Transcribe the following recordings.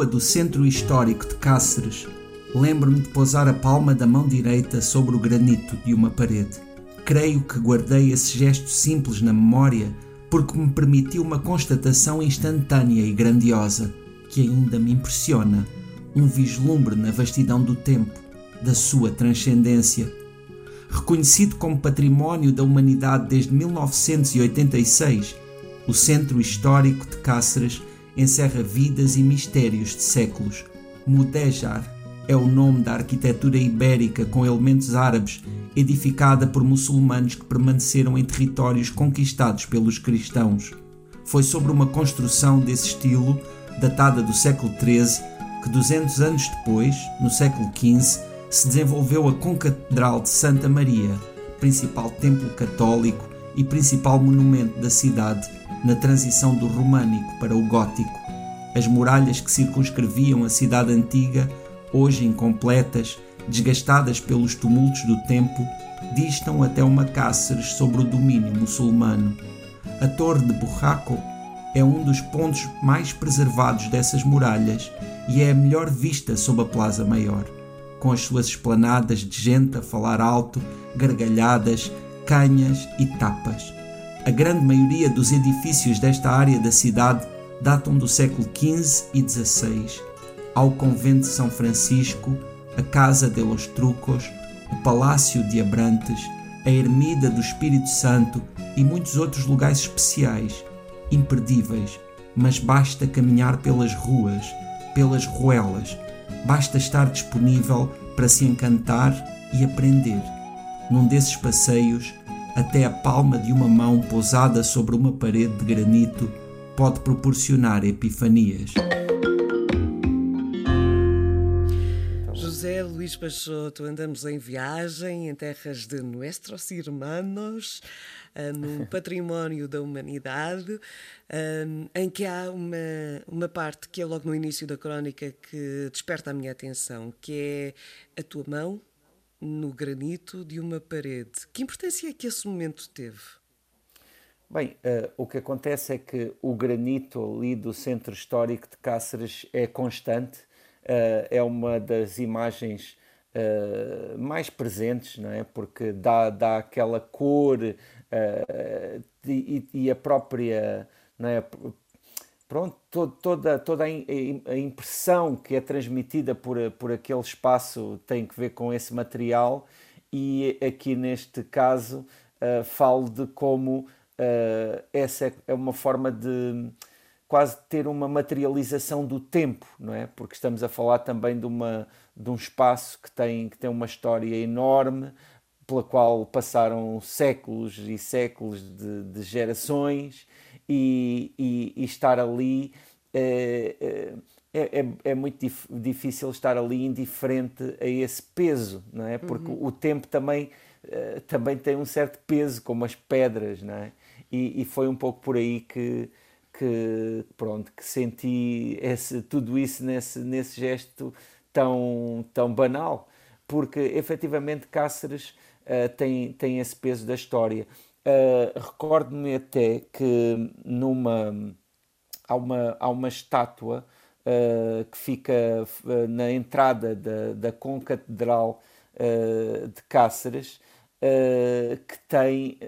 Rua do centro histórico de Cáceres, lembro-me de pousar a palma da mão direita sobre o granito de uma parede. Creio que guardei esse gesto simples na memória porque me permitiu uma constatação instantânea e grandiosa que ainda me impressiona, um vislumbre na vastidão do tempo, da sua transcendência. Reconhecido como Património da Humanidade desde 1986, o Centro Histórico de Cáceres encerra vidas e mistérios de séculos. Mudejar é o nome da arquitetura ibérica com elementos árabes, edificada por muçulmanos que permaneceram em territórios conquistados pelos cristãos. Foi sobre uma construção desse estilo, datada do século XIII, que 200 anos depois, no século XV, se desenvolveu a Concatedral de Santa Maria, principal templo católico e principal monumento da cidade na transição do românico para o gótico. As muralhas que circunscreviam a cidade antiga, hoje incompletas, desgastadas pelos tumultos do tempo, distam até uma Cáceres sobre o domínio muçulmano. A Torre de Burraco é um dos pontos mais preservados dessas muralhas e é a melhor vista sob a Plaza Maior, com as suas esplanadas de gente a falar alto, gargalhadas, canhas e tapas. A grande maioria dos edifícios desta área da cidade datam do século XV e XVI. Ao convento de São Francisco, a Casa de los Trucos, o Palácio de Abrantes, a Ermida do Espírito Santo e muitos outros lugares especiais, imperdíveis, mas basta caminhar pelas ruas, pelas ruelas, basta estar disponível para se encantar e aprender. Num desses passeios, até a palma de uma mão pousada sobre uma parede de granito pode proporcionar epifanias. José Luís Peixoto, andamos em viagem em terras de Nuestros Irmãos, eh, num património da humanidade, eh, em que há uma, uma parte que é logo no início da crónica que desperta a minha atenção, que é a tua mão no granito de uma parede. Que importância é que esse momento teve? Bem, uh, o que acontece é que o granito ali do centro histórico de Cáceres é constante, uh, é uma das imagens uh, mais presentes, não é? porque dá, dá aquela cor e, e, a própria não é? Pronto, todo, toda, toda a impressão que é transmitida por, por aquele espaço tem que ver com esse material e aqui neste caso uh, falo de como uh, essa é uma forma de quase ter uma materialização do tempo, não é? Porque estamos a falar também de, uma, de um espaço que tem, que tem uma história enorme, pela qual passaram séculos e séculos de, de gerações e, e, e estar ali é, é, é, é muito dif, difícil estar ali indiferente a esse peso, não é? Porque uhum. o tempo também, uh, também tem um certo peso, como as pedras, não é? E, e, foi um pouco por aí que, que pronto, que senti esse, tudo isso nesse, nesse gesto tão, tão banal, porque efetivamente Cáceres uh, tem, tem esse peso da história. Uh, Recordo-me até que numa há uma, há uma estátua uh, que fica uh, na entrada da, da Concatedral de Cáceres que tem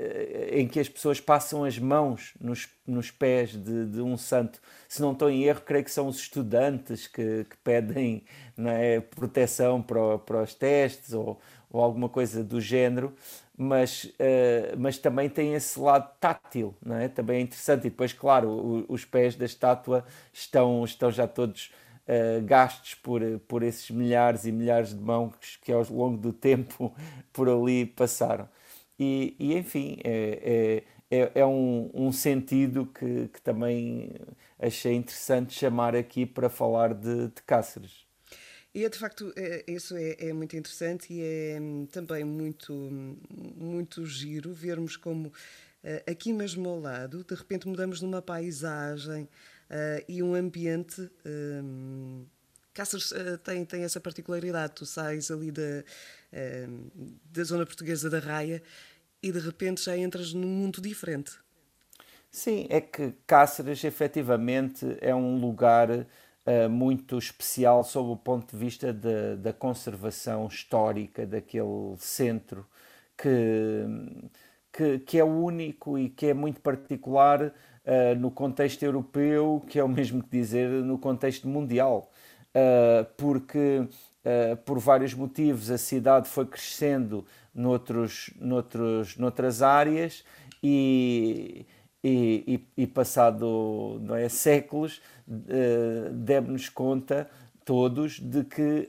em que as pessoas passam as mãos nos, nos pés de, de, um santo. Se não estou em erro, creio que são os estudantes que, que pedem é, proteção para, para os testes ou, ou alguma coisa do género mas, uh, mas também tem esse lado tátil, não é? também é interessante. E depois, claro, o, os pés da estátua estão, estão já todos uh, gastos por, por esses milhares e milhares de mãos que ao longo do tempo por ali passaram. E, e enfim, é, é, é, é um, um sentido que, que também achei interessante chamar aqui para falar de, de Cáceres. E é de facto, é, isso é, é, muito interessante e é hum, também muito, muito giro vermos como uh, aqui mesmo ao lado, de repente mudamos numa paisagem uh, e um ambiente. Um, Cáceres uh, tem, tem essa particularidade, tu sais ali da, uh, da zona portuguesa da Raia e de repente já entras num mundo diferente. Sim, é que Cáceres efetivamente é um lugar uh, muito especial sob o ponto de vista de, da conservação histórica daquele centro que, que, que, é único e que é muito particular uh, no contexto europeu, que é o mesmo que dizer no contexto mundial, uh, porque por vários motivos a cidade foi crescendo noutros, noutros, noutras áreas e, e, e, e passado não é, séculos uh, demos conta todos de que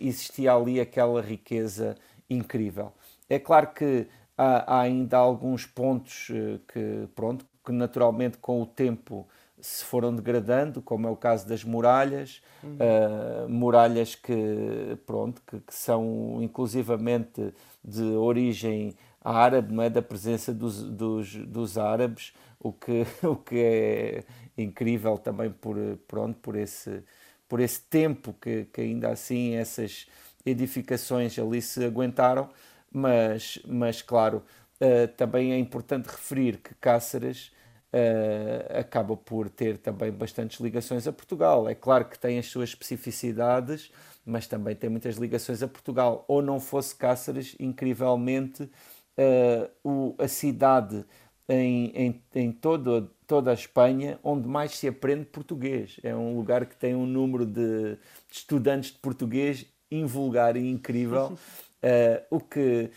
existia ali aquela riqueza incrível. É claro que há, há ainda alguns pontos uh, que, pronto, que naturalmente com o tempo se foram degradando, como é o caso das muralhas, uhum. uh, muralhas que, pronto, que, que, são inclusivamente de origem árabe, não é? da presença dos, dos, dos árabes, o que, o que é incrível também por, pronto, por, esse, por esse tempo que, que ainda assim essas edificações ali se aguentaram, mas, mas claro, uh, também é importante referir que Cáceres uh, acaba por ter também bastantes ligações a Portugal. É claro que tem as suas especificidades, mas também tem muitas ligações a Portugal. Ou não fosse Cáceres, incrivelmente, uh, o, a cidade em, em, em todo, toda a Espanha onde mais se aprende português. É um lugar que tem um número de, de estudantes de português invulgar e incrível, uh, o que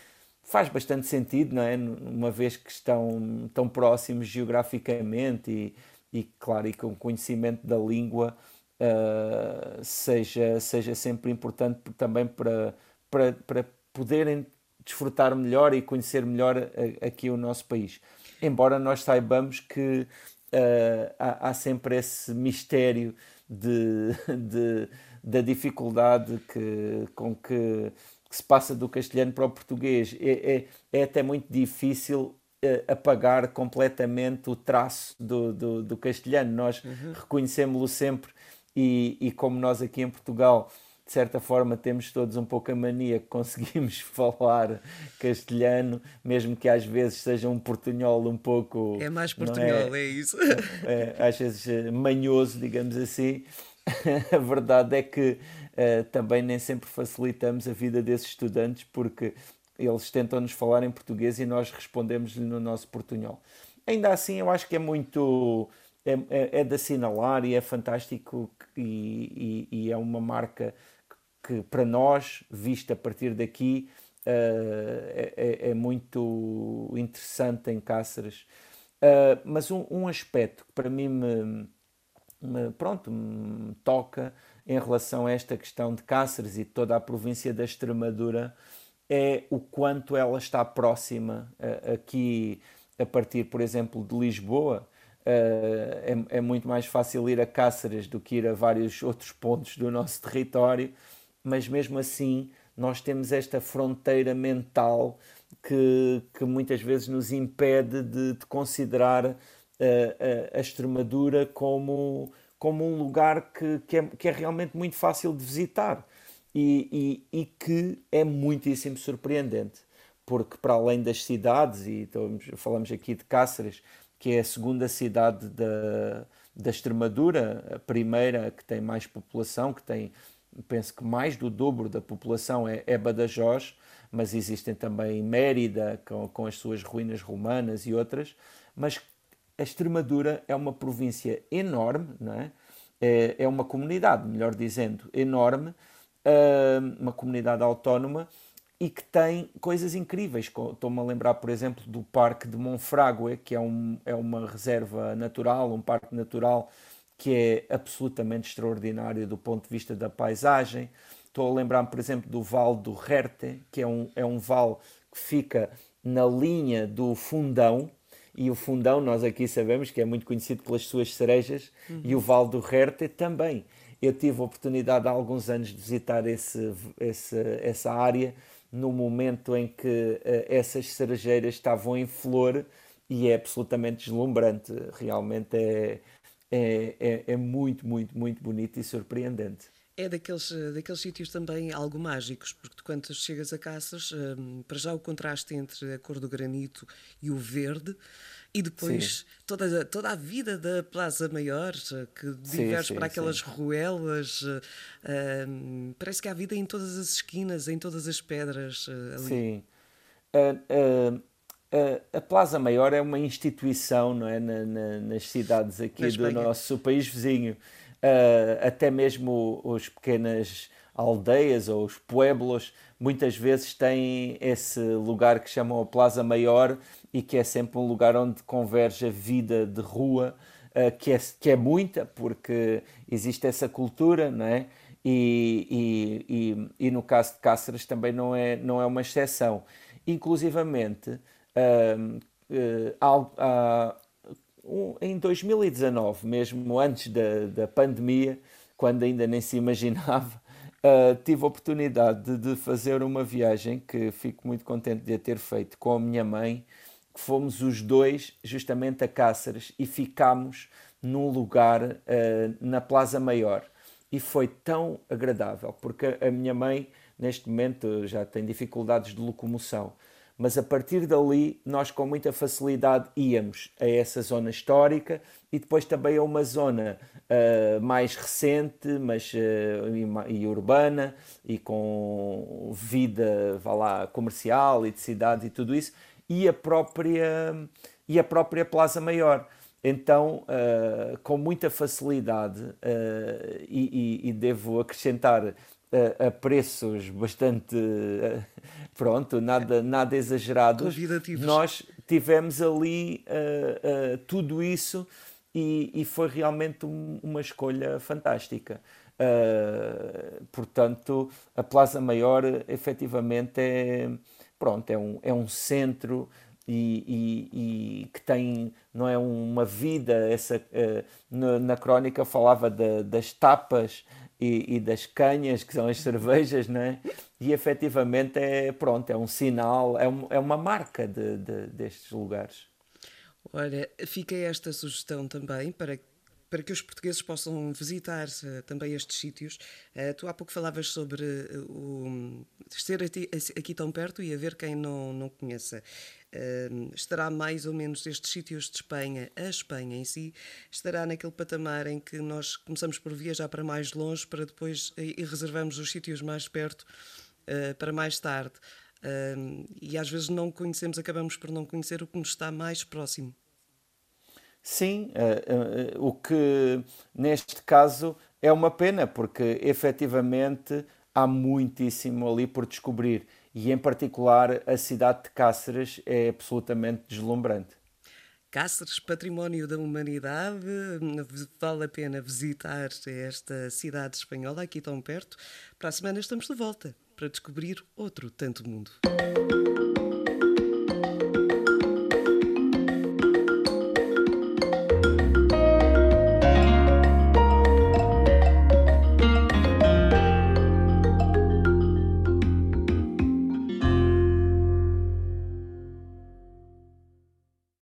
faz bastante sentido, não é? Uma vez que estão tão próximos geograficamente e, e claro, e com conhecimento da língua, uh, seja, seja sempre importante também para, para, para poderem desfrutar melhor e conhecer melhor aqui o nosso país. Embora nós saibamos que uh, há, há, sempre esse mistério de, de, da dificuldade que, com que que se passa do castelhano para o português. É, é, é até muito difícil uh, apagar completamente o traço do, do, do castelhano. Nós uhum. reconhecemos-lo sempre e, e como nós aqui em Portugal de certa forma temos todos um pouco a mania que conseguimos falar castelhano, mesmo que às vezes seja um portunhol um pouco. É mais portunhol, é? é, isso. É, às vezes eh, manhoso, digamos assim. a verdade é que uh, também nem sempre facilitamos a vida desses estudantes porque eles tentam nos falar em português e nós respondemos-lhe no nosso portunhol. Ainda assim, eu acho que é muito. É, é, é de assinalar e é fantástico e, e, e, é uma marca que, para nós, vista a partir daqui, uh, é, é, muito interessante em Cáceres. Uh, mas um, um, aspecto que para mim me, me, pronto, me toca em relação a esta questão de Cáceres e toda a província da Extremadura é o quanto ela está próxima uh, aqui a partir, por exemplo, de Lisboa. Uh, é, é, muito mais fácil ir a Cáceres do que ir a vários outros pontos do nosso território, mas mesmo assim nós temos esta fronteira mental que, que muitas vezes nos impede de, de considerar uh, a, Extremadura como como um lugar que, que, é, que é realmente muito fácil de visitar. E, e, e, que é muitíssimo surpreendente, porque para além das cidades, e estamos, falamos aqui de Cáceres, que é a segunda cidade da, da Extremadura, a primeira que tem mais população, que tem, penso que mais do dobro da população é, é Badajoz, mas existem também Mérida, com, com as suas ruínas romanas e outras, mas a Extremadura é uma província enorme, não é? É, é uma comunidade, melhor dizendo, enorme, uma comunidade autónoma e que tem coisas incríveis. Estou-me a lembrar, por exemplo, do Parque de Monfrágue, que é, um, é uma reserva natural, um parque natural que é absolutamente extraordinário do ponto de vista da paisagem. Estou a lembrar-me, por exemplo, do Vale do Rerte, que é um, é um vale que fica na linha do Fundão, e o Fundão, nós aqui sabemos que é muito conhecido pelas suas cerejas, uhum. e o Val do Rerte também. Eu tive a oportunidade há alguns anos de visitar esse, esse, essa área no momento em que uh, essas cerejeiras estavam em flor e é absolutamente deslumbrante. Realmente é, é, é, é muito, muito, muito bonito e surpreendente. É daqueles, daqueles sítios também algo mágicos, porque quando chegas a Caças, um, para já o contraste entre a cor do granito e o verde, e depois toda, toda a vida da Plaza Maior, que diverge para aquelas sim. ruelas, uh, parece que há vida em todas as esquinas, em todas as pedras uh, ali. Sim. Uh, a Plaza Maior é uma instituição não é? Na, na, nas cidades aqui do nosso país vizinho uh, até mesmo os pequenas aldeias ou os pueblos muitas vezes têm esse lugar que chamam a Plaza Maior e que é sempre um lugar onde converge a vida de rua, uh, que, é, que é muita, porque existe essa cultura, não é? E, e, e, e, no caso de Cáceres também não é, não é uma exceção. Inclusivamente, em 2019, mesmo antes da, da pandemia, quando ainda nem se imaginava, uh, tive a oportunidade de, de, fazer uma viagem que fico muito contente de a ter feito com a minha mãe, que fomos os dois justamente a Cáceres e ficámos num lugar uh, na Plaza Maior. E foi tão agradável, porque a minha mãe, neste momento, já tem dificuldades de locomoção mas a partir dali nós com muita facilidade íamos a essa zona histórica e depois também a uma zona uh, mais recente mas, uh, e, e, urbana e com vida vá lá, comercial e de cidade e tudo isso e a própria, e a própria Plaza Maior. Então, uh, com muita facilidade, e, e, e devo acrescentar a, a preços bastante pronto, nada, nada exagerado. Nós tivemos ali uh, uh, tudo isso e, e foi realmente um, uma escolha fantástica. Uh, portanto, a Plaza Maior efetivamente é, pronto, é, um, é um centro e, e, e, que tem não é uma vida essa na, na, crónica falava de, das tapas e, e, das canhas que são as cervejas não é? e efetivamente é pronto é um sinal é, um, é uma marca de, de, destes lugares Olha, fica esta sugestão também para para que os portugueses possam visitar uh, também estes sítios. Uh, tu há pouco falavas sobre uh, o ser aqui, tão perto e haver quem não, não conheça. estará mais ou menos estes sítios de Espanha, a Espanha em si, estará naquele patamar em que nós começamos por viajar para mais longe para depois e reservamos os sítios mais perto para mais tarde. e às vezes não conhecemos, acabamos por não conhecer o que nos está mais próximo. Sim, uh, uh, o que neste caso é uma pena, porque efetivamente há muitíssimo ali por descobrir e, em particular, a cidade de Cáceres é absolutamente deslumbrante. Cáceres, património da humanidade, vale a pena visitar esta cidade espanhola aqui tão perto. Para a semana estamos de volta para descobrir outro tanto mundo.